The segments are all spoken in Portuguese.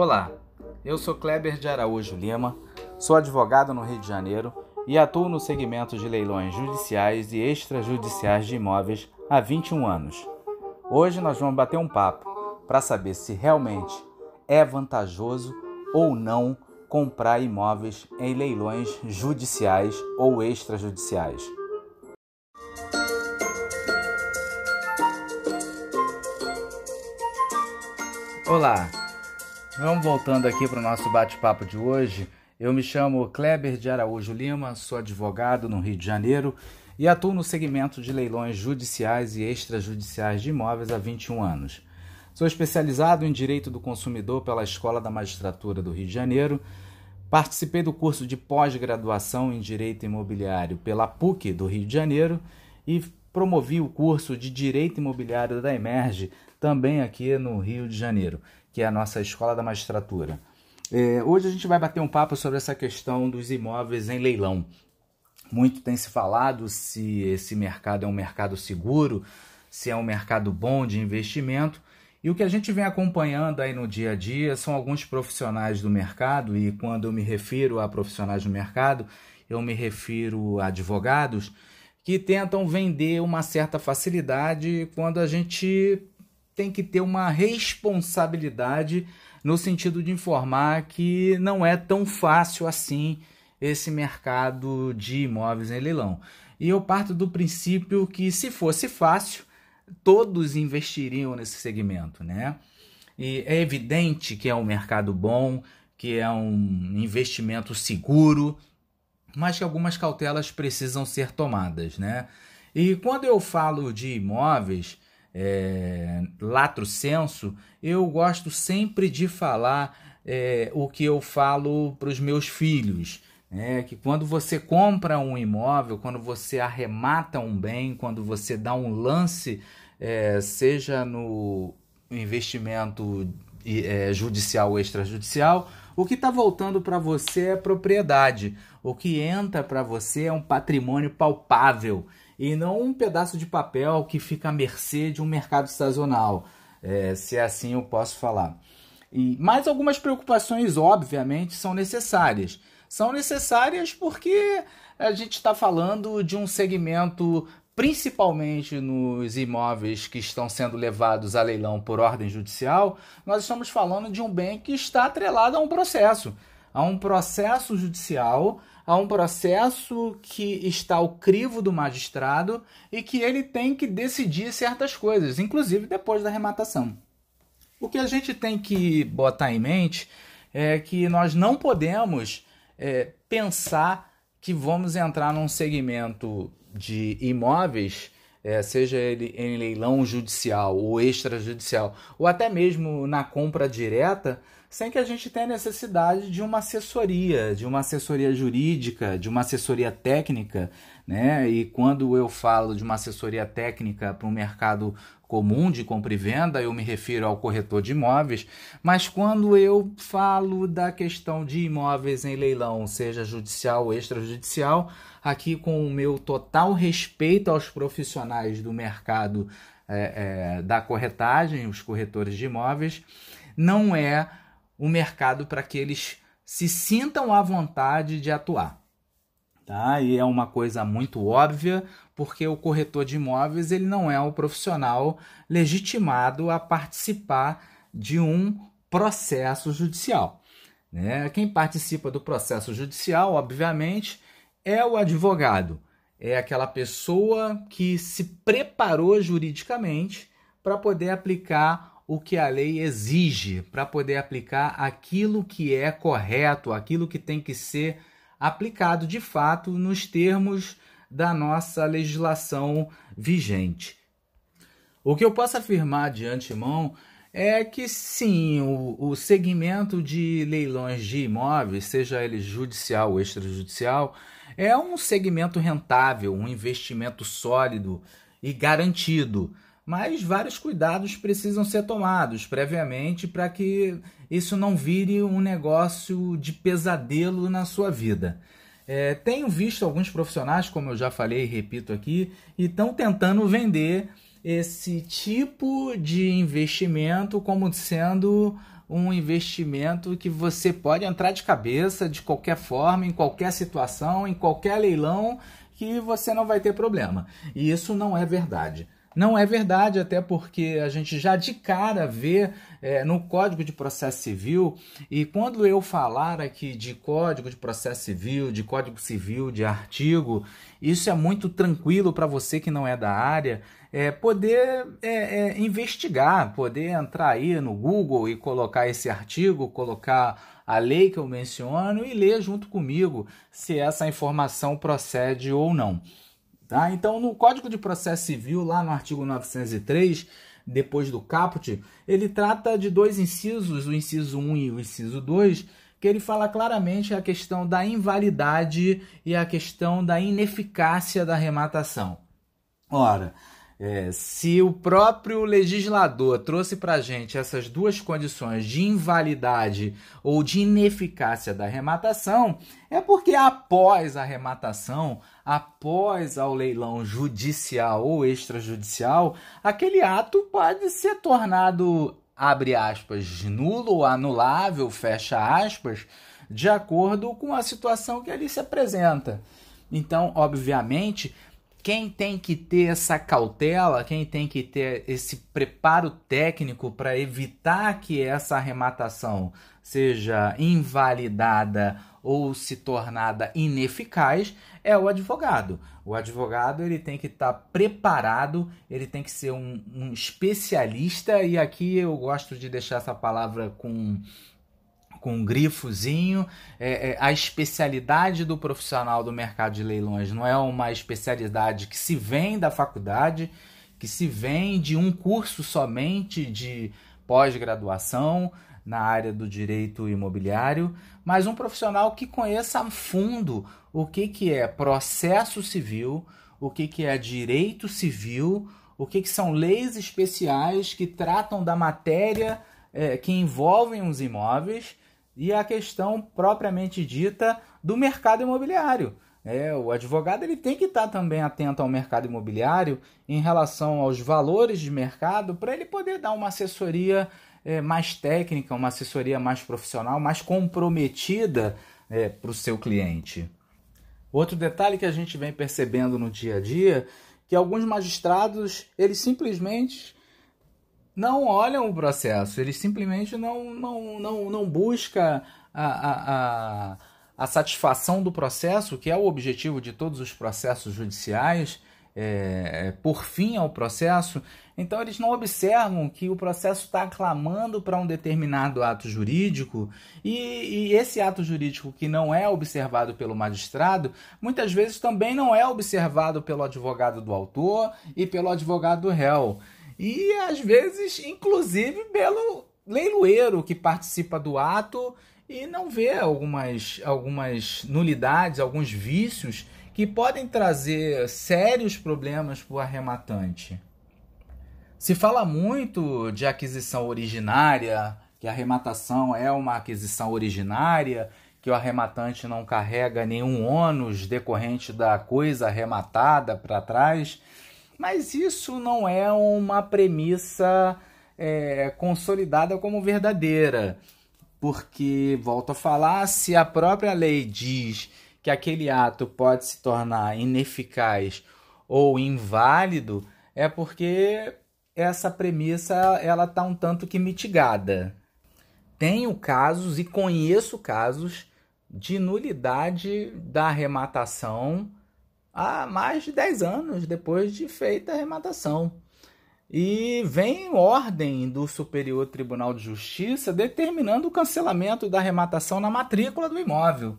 Olá, eu sou Kleber de Araújo Lima, sou advogado no Rio de Janeiro e atuo no segmento de leilões judiciais e extrajudiciais de imóveis há 21 anos. Hoje nós vamos bater um papo para saber se realmente é vantajoso ou não comprar imóveis em leilões judiciais ou extrajudiciais. Olá, vamos voltando aqui para o nosso bate-papo de hoje. Eu me chamo Kleber de Araújo Lima, sou advogado no Rio de Janeiro e atuo no segmento de leilões judiciais e extrajudiciais de imóveis há 21 anos. Sou especializado em Direito do Consumidor pela Escola da Magistratura do Rio de Janeiro. Participei do curso de pós-graduação em Direito Imobiliário pela PUC do Rio de Janeiro e promovi o curso de Direito Imobiliário da Emerge também aqui no Rio de Janeiro, que é a nossa Escola da Magistratura. É, hoje a gente vai bater um papo sobre essa questão dos imóveis em leilão. Muito tem se falado se esse mercado é um mercado seguro, se é um mercado bom de investimento. E o que a gente vem acompanhando aí no dia a dia são alguns profissionais do mercado, e quando eu me refiro a profissionais do mercado, eu me refiro a advogados que tentam vender uma certa facilidade quando a gente tem que ter uma responsabilidade no sentido de informar que não é tão fácil assim esse mercado de imóveis em leilão. E eu parto do princípio que se fosse fácil, todos investiriam nesse segmento, né? E é evidente que é um mercado bom, que é um investimento seguro, mas que algumas cautelas precisam ser tomadas, né? E quando eu falo de imóveis, é, lato senso, eu gosto sempre de falar é, o que eu falo para os meus filhos. É que quando você compra um imóvel, quando você arremata um bem, quando você dá um lance, é, seja no investimento é, judicial ou extrajudicial, o que está voltando para você é propriedade. O que entra para você é um patrimônio palpável e não um pedaço de papel que fica à mercê de um mercado sazonal, é, se é assim eu posso falar. E, mas algumas preocupações, obviamente, são necessárias. São necessárias porque a gente está falando de um segmento, principalmente nos imóveis que estão sendo levados a leilão por ordem judicial, nós estamos falando de um bem que está atrelado a um processo, a um processo judicial a um processo que está ao crivo do magistrado e que ele tem que decidir certas coisas, inclusive depois da arrematação. O que a gente tem que botar em mente é que nós não podemos é, pensar que vamos entrar num segmento de imóveis, é, seja ele em leilão judicial ou extrajudicial, ou até mesmo na compra direta, sem que a gente tenha necessidade de uma assessoria, de uma assessoria jurídica, de uma assessoria técnica, né? E quando eu falo de uma assessoria técnica para um mercado comum de compra e venda, eu me refiro ao corretor de imóveis, mas quando eu falo da questão de imóveis em leilão, seja judicial ou extrajudicial, aqui com o meu total respeito aos profissionais do mercado é, é, da corretagem, os corretores de imóveis, não é o mercado para que eles se sintam à vontade de atuar. Tá? E é uma coisa muito óbvia, porque o corretor de imóveis ele não é o profissional legitimado a participar de um processo judicial. Né? Quem participa do processo judicial, obviamente, é o advogado, é aquela pessoa que se preparou juridicamente para poder aplicar o que a lei exige para poder aplicar aquilo que é correto, aquilo que tem que ser aplicado de fato nos termos da nossa legislação vigente. O que eu posso afirmar de antemão é que sim, o, o segmento de leilões de imóveis, seja ele judicial ou extrajudicial, é um segmento rentável, um investimento sólido e garantido mas vários cuidados precisam ser tomados previamente para que isso não vire um negócio de pesadelo na sua vida. É, tenho visto alguns profissionais, como eu já falei e repito aqui, e estão tentando vender esse tipo de investimento como sendo um investimento que você pode entrar de cabeça de qualquer forma, em qualquer situação, em qualquer leilão, que você não vai ter problema. E isso não é verdade. Não é verdade, até porque a gente já de cara vê é, no Código de Processo Civil, e quando eu falar aqui de Código de Processo Civil, de Código Civil, de artigo, isso é muito tranquilo para você que não é da área, é, poder é, é, investigar, poder entrar aí no Google e colocar esse artigo, colocar a lei que eu menciono e ler junto comigo se essa informação procede ou não. Tá? Então, no Código de Processo Civil, lá no artigo 903, depois do caput, ele trata de dois incisos, o inciso 1 e o inciso 2, que ele fala claramente a questão da invalidade e a questão da ineficácia da arrematação. Ora, é, se o próprio legislador trouxe para a gente essas duas condições de invalidade ou de ineficácia da arrematação, é porque após a arrematação, após ao leilão judicial ou extrajudicial, aquele ato pode ser tornado, abre aspas, nulo ou anulável, fecha aspas, de acordo com a situação que ali se apresenta. Então, obviamente, quem tem que ter essa cautela, quem tem que ter esse preparo técnico para evitar que essa arrematação seja invalidada ou se tornada ineficaz é o advogado. O advogado ele tem que estar tá preparado, ele tem que ser um, um especialista e aqui eu gosto de deixar essa palavra com com um grifozinho. É, é, a especialidade do profissional do mercado de leilões não é uma especialidade que se vem da faculdade, que se vem de um curso somente de pós-graduação na área do direito imobiliário, mas um profissional que conheça a fundo o que, que é processo civil, o que, que é direito civil, o que, que são leis especiais que tratam da matéria é, que envolvem os imóveis e a questão propriamente dita do mercado imobiliário. É, o advogado ele tem que estar também atento ao mercado imobiliário em relação aos valores de mercado para ele poder dar uma assessoria é, mais técnica, uma assessoria mais profissional, mais comprometida é, para o seu cliente. Outro detalhe que a gente vem percebendo no dia a dia que alguns magistrados eles simplesmente não olham o processo, eles simplesmente não, não, não, não buscam a, a, a, a satisfação do processo, que é o objetivo de todos os processos judiciais, é, por fim ao processo, então eles não observam que o processo está clamando para um determinado ato jurídico e, e, esse ato jurídico que não é observado pelo magistrado, muitas vezes também não é observado pelo advogado do autor e pelo advogado do réu e às vezes, inclusive, pelo leiloeiro que participa do ato e não vê algumas, algumas nulidades, alguns vícios que podem trazer sérios problemas para o arrematante. Se fala muito de aquisição originária, que a arrematação é uma aquisição originária, que o arrematante não carrega nenhum ônus decorrente da coisa arrematada para trás. Mas isso não é uma premissa é, consolidada como verdadeira, porque, volto a falar, se a própria lei diz que aquele ato pode se tornar ineficaz ou inválido, é porque essa premissa ela está um tanto que mitigada. Tenho casos e conheço casos de nulidade da arrematação há mais de 10 anos depois de feita a arrematação. E vem ordem do Superior Tribunal de Justiça determinando o cancelamento da arrematação na matrícula do imóvel.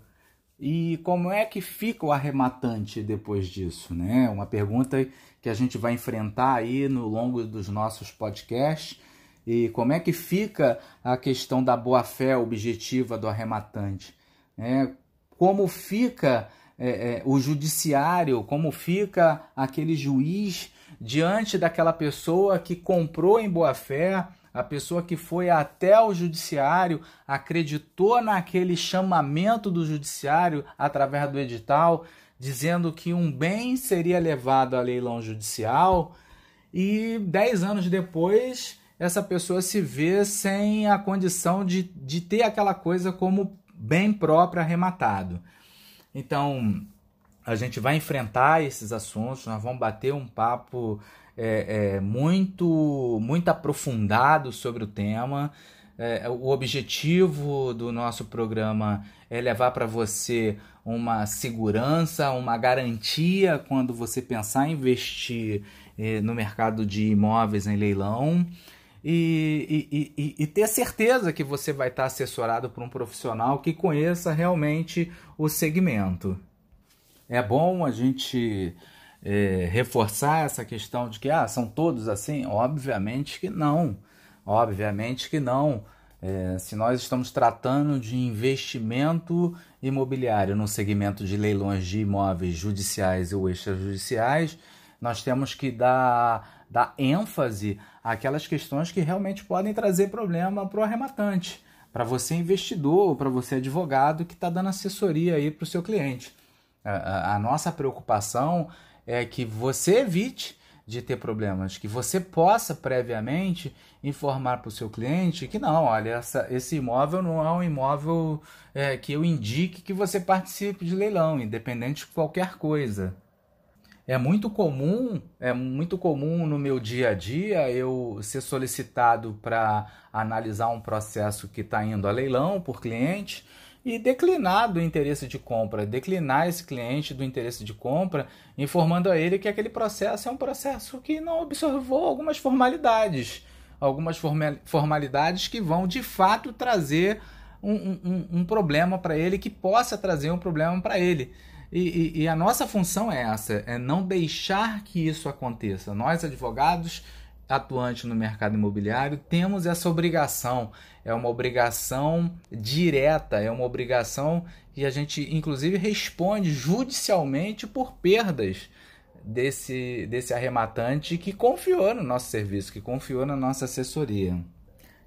E como é que fica o arrematante depois disso, né? Uma pergunta que a gente vai enfrentar aí no longo dos nossos podcasts. E como é que fica a questão da boa-fé objetiva do arrematante? É, como fica é, é, o judiciário, como fica aquele juiz diante daquela pessoa que comprou em boa fé, a pessoa que foi até o judiciário, acreditou naquele chamamento do judiciário através do edital, dizendo que um bem seria levado a leilão judicial, e dez anos depois essa pessoa se vê sem a condição de, de ter aquela coisa como bem próprio arrematado. Então, a gente vai enfrentar esses assuntos, nós vamos bater um papo é, é, muito, muito aprofundado sobre o tema. É, o objetivo do nosso programa é levar para você uma segurança, uma garantia quando você pensar em investir eh, no mercado de imóveis em leilão. E, e, e, ter certeza que você vai estar assessorado por um profissional que conheça realmente o segmento. É bom a gente é, reforçar essa questão de que ah, são todos assim? Obviamente que não. Obviamente que não. É, se nós estamos tratando de investimento imobiliário no segmento de leilões de imóveis judiciais ou extrajudiciais, nós temos que dar, dar ênfase àquelas questões que realmente podem trazer problema para o arrematante, para você investidor, para você advogado que está dando assessoria aí para o seu cliente. A, nossa preocupação é que você evite de ter problemas, que você possa previamente informar para o seu cliente que não, olha, essa, esse imóvel não é um imóvel é, que eu indique que você participe de leilão, independente de qualquer coisa. É muito comum, é muito comum no meu dia a dia eu ser solicitado para analisar um processo que está indo a leilão por cliente e declinar do interesse de compra, declinar esse cliente do interesse de compra, informando a ele que aquele processo é um processo que não observou algumas formalidades, algumas formalidades que vão de fato trazer um, um, um problema para ele, que possa trazer um problema para ele. E, e, e a nossa função é essa, é não deixar que isso aconteça. Nós, advogados, atuante no mercado imobiliário, temos essa obrigação. É uma obrigação direta, é uma obrigação que a gente, inclusive, responde judicialmente por perdas desse, desse arrematante que confiou no nosso serviço, que confiou na nossa assessoria.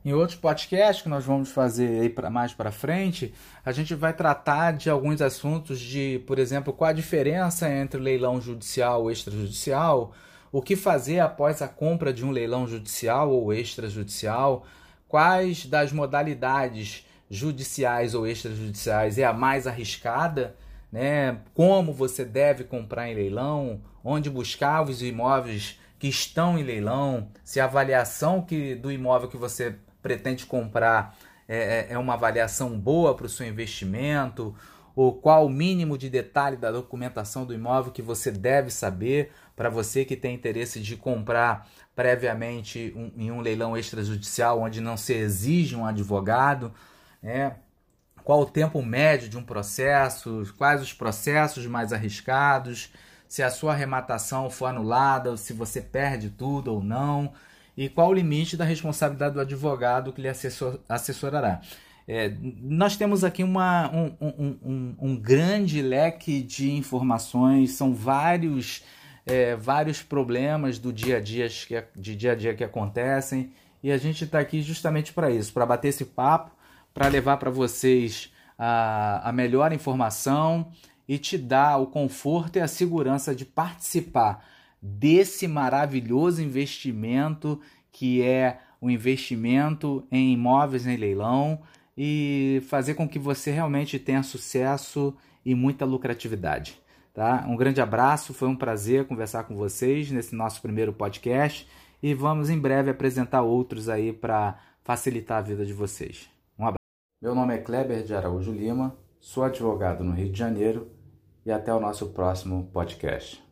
Em outros podcasts que nós vamos fazer aí pra, mais para frente, a gente vai tratar de alguns assuntos de, por exemplo, qual a diferença entre leilão judicial e extrajudicial, o que fazer após a compra de um leilão judicial ou extrajudicial, quais das modalidades judiciais ou extrajudiciais é a mais arriscada, né? como você deve comprar em leilão, onde buscar os imóveis que estão em leilão, se a avaliação que, do imóvel que você pretende comprar é, é, é uma avaliação boa para o seu investimento, ou qual o mínimo de detalhe da documentação do imóvel que você deve saber para você que tem interesse de comprar previamente um, em um leilão extrajudicial onde não se exige um advogado, né? qual o tempo médio de um processo, quais os processos mais arriscados, se a sua arrematação for anulada, se você perde tudo ou não, e qual o limite da responsabilidade do advogado que lhe assessor, assessorará. É, nós temos aqui uma, um, um, um, um, grande leque de informações, são vários, é, vários problemas do dia a dia que, de dia a dia que acontecem e a gente está aqui justamente para isso, para bater esse papo, para levar para vocês a, a melhor informação e te dar o conforto e a segurança de participar desse maravilhoso investimento que é o investimento em imóveis em leilão e fazer com que você realmente tenha sucesso e muita lucratividade. Tá? Um grande abraço, foi um prazer conversar com vocês nesse nosso primeiro podcast e vamos em breve apresentar outros aí para facilitar a vida de vocês. Um abraço. Meu nome é Kleber de Araújo Lima, sou advogado no Rio de Janeiro e até o nosso próximo podcast.